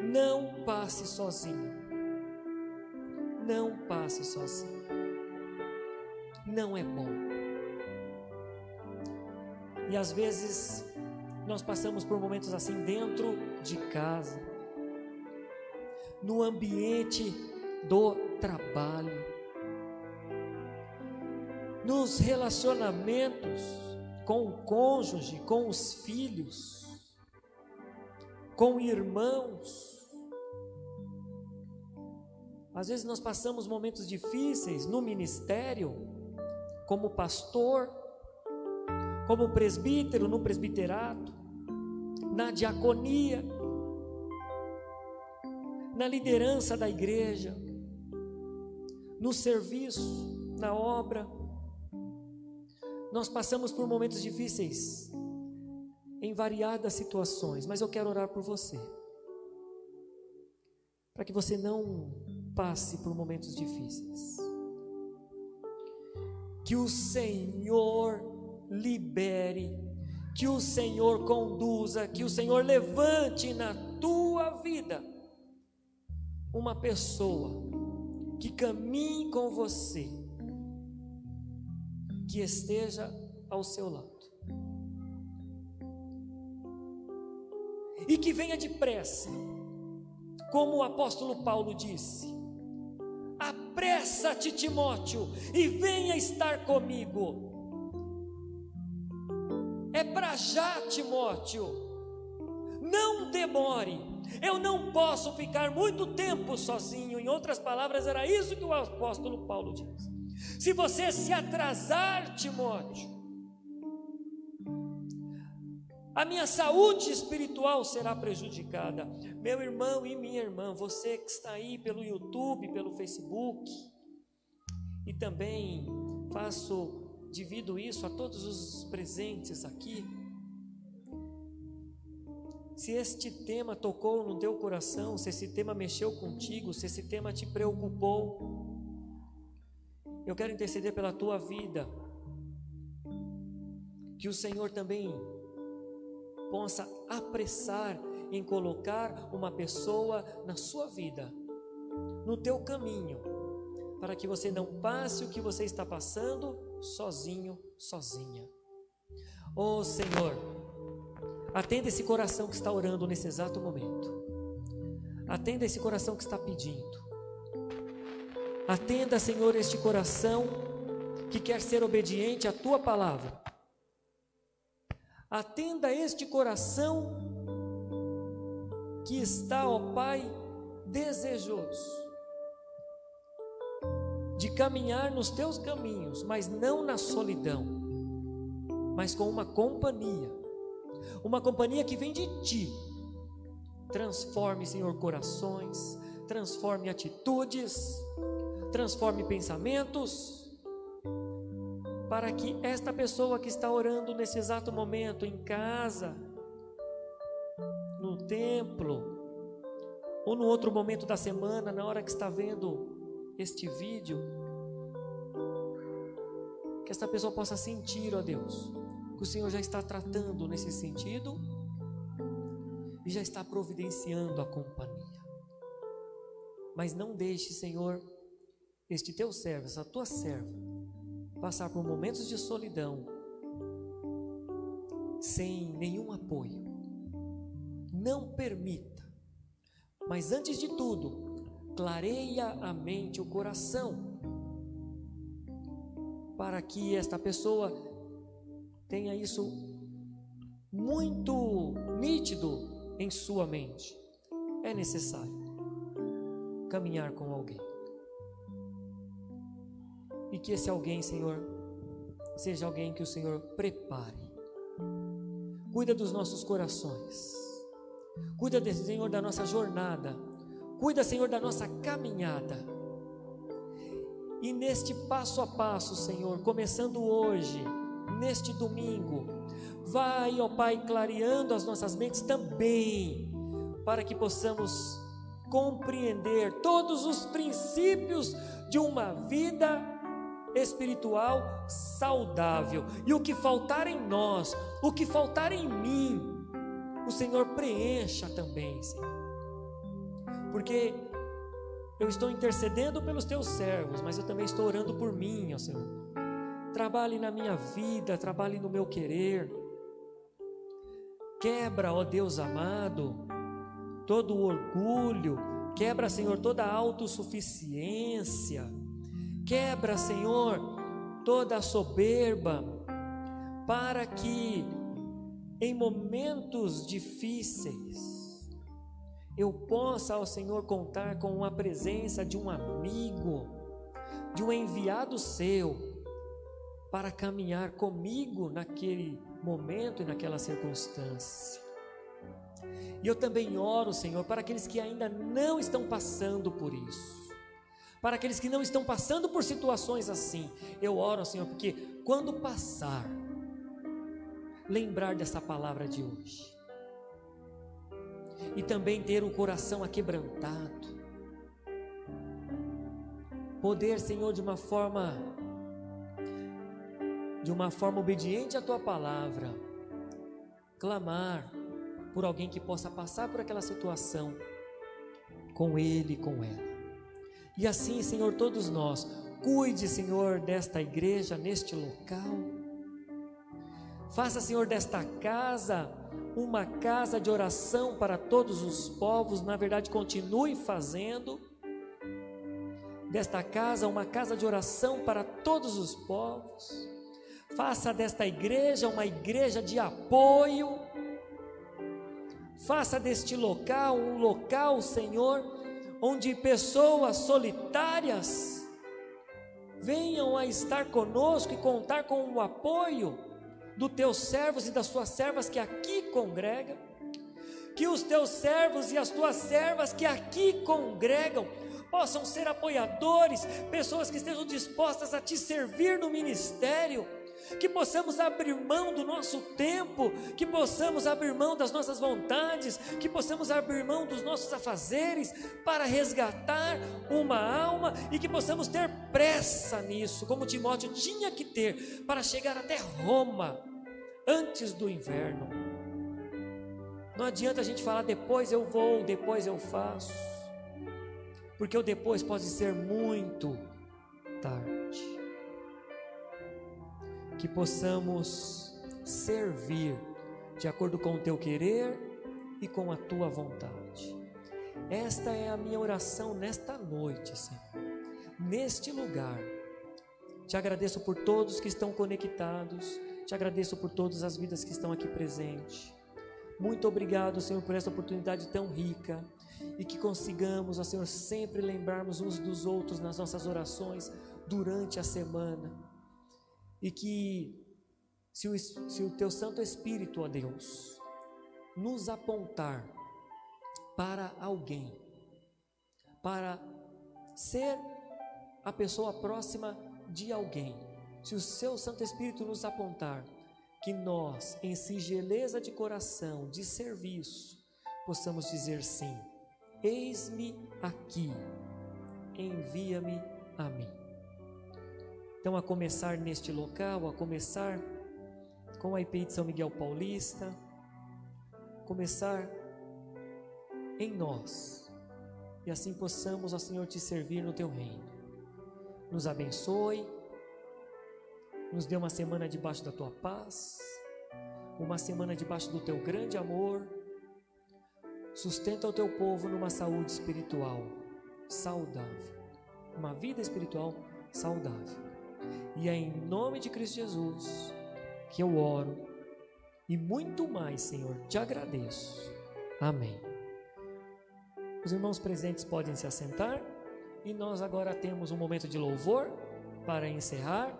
não passe sozinho. Não passe sozinho. Não é bom. E às vezes Nós passamos por momentos assim dentro de casa, no ambiente do trabalho, nos relacionamentos com o cônjuge, com os filhos, com irmãos. Às vezes nós passamos momentos difíceis no ministério, como pastor, como presbítero no presbiterato, na diaconia, na liderança da igreja, no serviço, na obra. Nós passamos por momentos difíceis em variadas situações, mas eu quero orar por você. Para que você não passe por momentos difíceis. Que o Senhor libere, que o Senhor conduza, que o Senhor levante na tua vida uma pessoa que caminhe com você, que esteja ao seu lado. E que venha depressa, como o apóstolo Paulo disse: apressa-te, Timóteo, e venha estar comigo. É para já, Timóteo. Não demore. Eu não posso ficar muito tempo sozinho. Em outras palavras, era isso que o apóstolo Paulo diz. Se você se atrasar, Timóteo, a minha saúde espiritual será prejudicada. Meu irmão e minha irmã, você que está aí pelo YouTube, pelo Facebook, e também faço, divido isso a todos os presentes aqui. Se este tema tocou no teu coração, se esse tema mexeu contigo, se esse tema te preocupou, eu quero interceder pela tua vida. Que o Senhor também possa apressar em colocar uma pessoa na sua vida, no teu caminho, para que você não passe o que você está passando sozinho, sozinha. Oh Senhor, atenda esse coração que está orando nesse exato momento. Atenda esse coração que está pedindo. Atenda, Senhor, este coração que quer ser obediente à tua palavra. Atenda este coração que está, ó Pai, desejoso de caminhar nos teus caminhos, mas não na solidão, mas com uma companhia, uma companhia que vem de ti. Transforme, Senhor, corações, transforme atitudes, transforme pensamentos para que esta pessoa que está orando nesse exato momento em casa, no templo, ou no outro momento da semana, na hora que está vendo este vídeo, que esta pessoa possa sentir, ó Deus, que o Senhor já está tratando nesse sentido e já está providenciando a companhia. Mas não deixe, Senhor, este teu servo, essa tua serva, passar por momentos de solidão, sem nenhum apoio. Não permita. Mas antes de tudo, clareia a mente, o coração, para que esta pessoa tenha isso muito nítido em sua mente. É necessário caminhar com alguém. E que esse alguém, Senhor, seja alguém que o Senhor prepare. Cuida dos nossos corações. Cuida, Senhor, da nossa jornada. Cuida, Senhor, da nossa caminhada. E neste passo a passo, Senhor, começando hoje, neste domingo, vai, ó Pai, clareando as nossas mentes também, para que possamos compreender todos os princípios de uma vida espiritual saudável. E o que faltar em nós, o que faltar em mim, o Senhor preencha também, Senhor. Porque eu estou intercedendo pelos teus servos, mas eu também estou orando por mim, ó Senhor. Trabalhe na minha vida, trabalhe no meu querer. Quebra, ó Deus amado, todo o orgulho, quebra, Senhor, toda a autossuficiência, quebra, Senhor, toda a soberba, para que em momentos difíceis eu possa ao Senhor contar com a presença de um amigo, de um enviado seu, para caminhar comigo naquele momento e naquela circunstância. E eu também oro, Senhor, para aqueles que ainda não estão passando por isso. Para aqueles que não estão passando por situações assim. Eu oro, Senhor, porque quando passar, lembrar dessa palavra de hoje. E também ter o coração aquebrantado. Poder, Senhor, de uma forma de uma forma obediente à tua palavra, clamar por alguém que possa passar por aquela situação com ele com ela. E assim, Senhor, todos nós, cuide, Senhor, desta igreja, neste local. Faça, Senhor, desta casa uma casa de oração para todos os povos, na verdade, continue fazendo desta casa uma casa de oração para todos os povos. Faça desta igreja uma igreja de apoio Faça deste local um local, Senhor, onde pessoas solitárias venham a estar conosco e contar com o apoio dos teus servos e das tuas servas que aqui congregam. Que os teus servos e as tuas servas que aqui congregam possam ser apoiadores, pessoas que estejam dispostas a te servir no ministério que possamos abrir mão do nosso tempo, que possamos abrir mão das nossas vontades, que possamos abrir mão dos nossos afazeres para resgatar uma alma e que possamos ter pressa nisso, como Timóteo tinha que ter para chegar até Roma antes do inverno. Não adianta a gente falar depois eu vou, depois eu faço, porque o depois pode ser muito tarde que possamos servir de acordo com o teu querer e com a tua vontade. Esta é a minha oração nesta noite, Senhor, neste lugar. Te agradeço por todos que estão conectados, te agradeço por todas as vidas que estão aqui presentes. Muito obrigado, Senhor, por esta oportunidade tão rica e que consigamos, ó Senhor, sempre lembrarmos uns dos outros nas nossas orações durante a semana e que, se o, se o teu Santo Espírito, ó Deus, nos apontar para alguém, para ser a pessoa próxima de alguém, se o seu Santo Espírito nos apontar, que nós, em singeleza de coração, de serviço, possamos dizer sim: Eis-me aqui, envia-me a mim. Então, a começar neste local, a começar com a IPI de São Miguel Paulista, começar em nós, e assim possamos, ó Senhor, te servir no teu reino. Nos abençoe, nos dê uma semana debaixo da tua paz, uma semana debaixo do teu grande amor. Sustenta o teu povo numa saúde espiritual saudável, uma vida espiritual saudável. E é em nome de Cristo Jesus que eu oro e muito mais, Senhor, te agradeço. Amém. Os irmãos presentes podem se assentar e nós agora temos um momento de louvor para encerrar.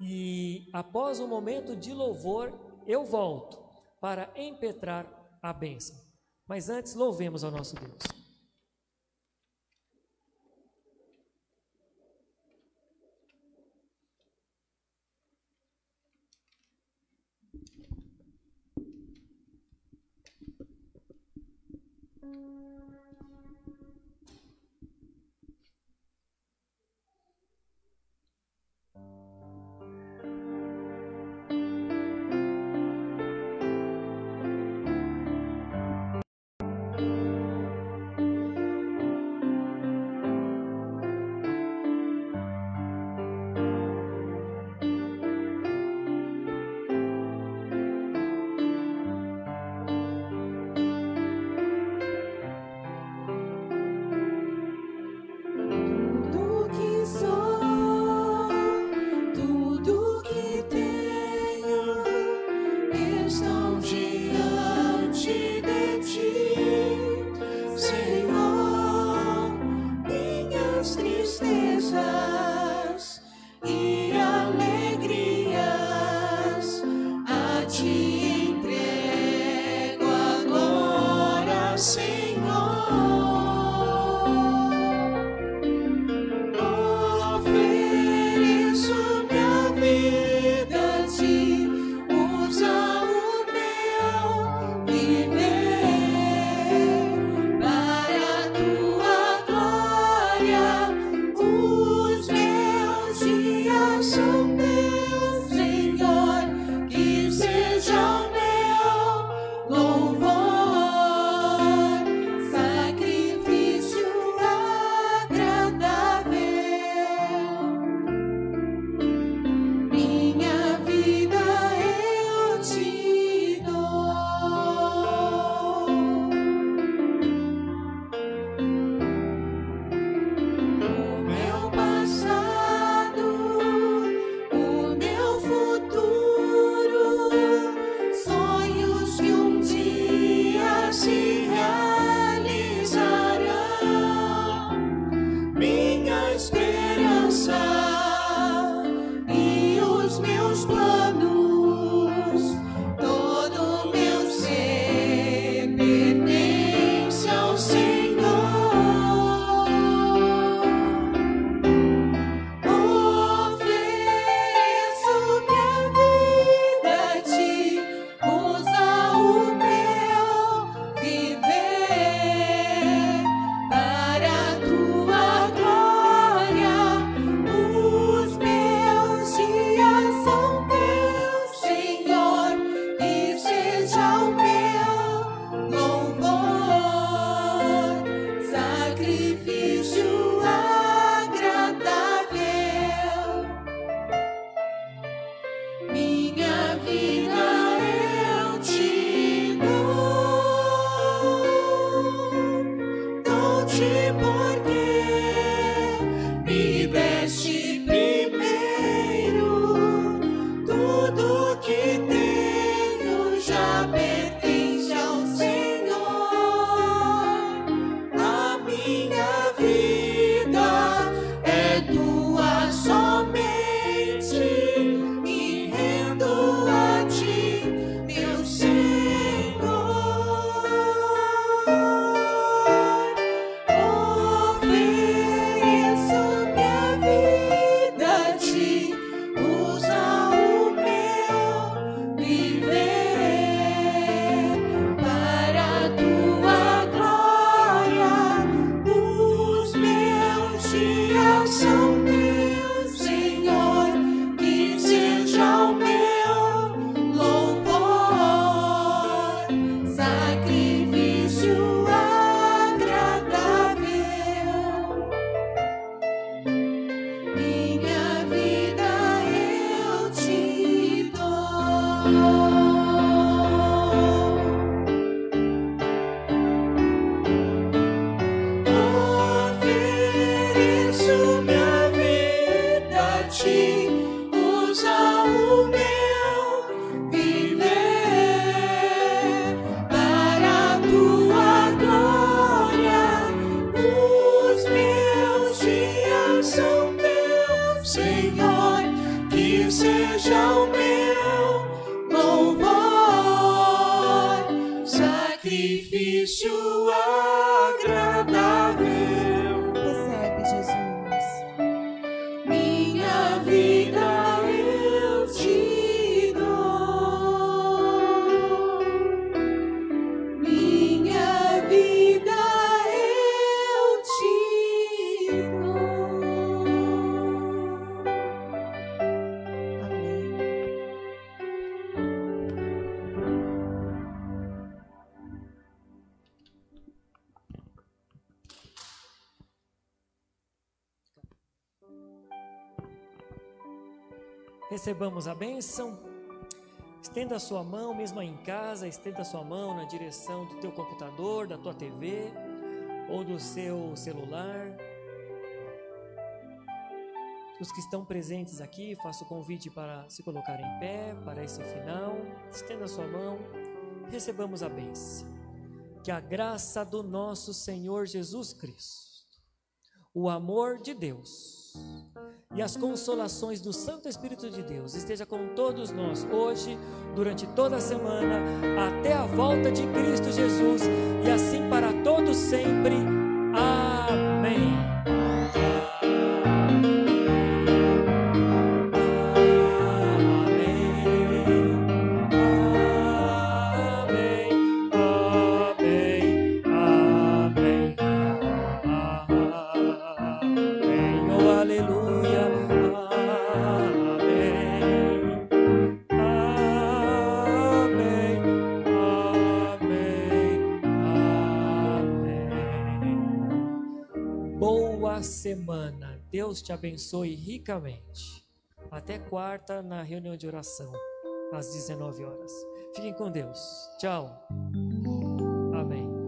E após o momento de louvor, eu volto para impetrar a bênção. Mas antes, louvemos ao nosso Deus. Recebamos a bênção. Estenda a sua mão, mesmo aí em casa, estenda a sua mão na direção do teu computador, da tua TV ou do seu celular. Os que estão presentes aqui, faço o convite para se colocar em pé para esse final. Estenda a sua mão, recebamos a bênção. Que a graça do nosso Senhor Jesus Cristo, o amor de Deus, e as consolações do Santo Espírito de Deus esteja com todos nós hoje, durante toda a semana, até a volta de Cristo Jesus e assim para todos sempre. Amém. Deus te abençoe ricamente. Até quarta na reunião de oração, às 19 horas. Fiquem com Deus. Tchau.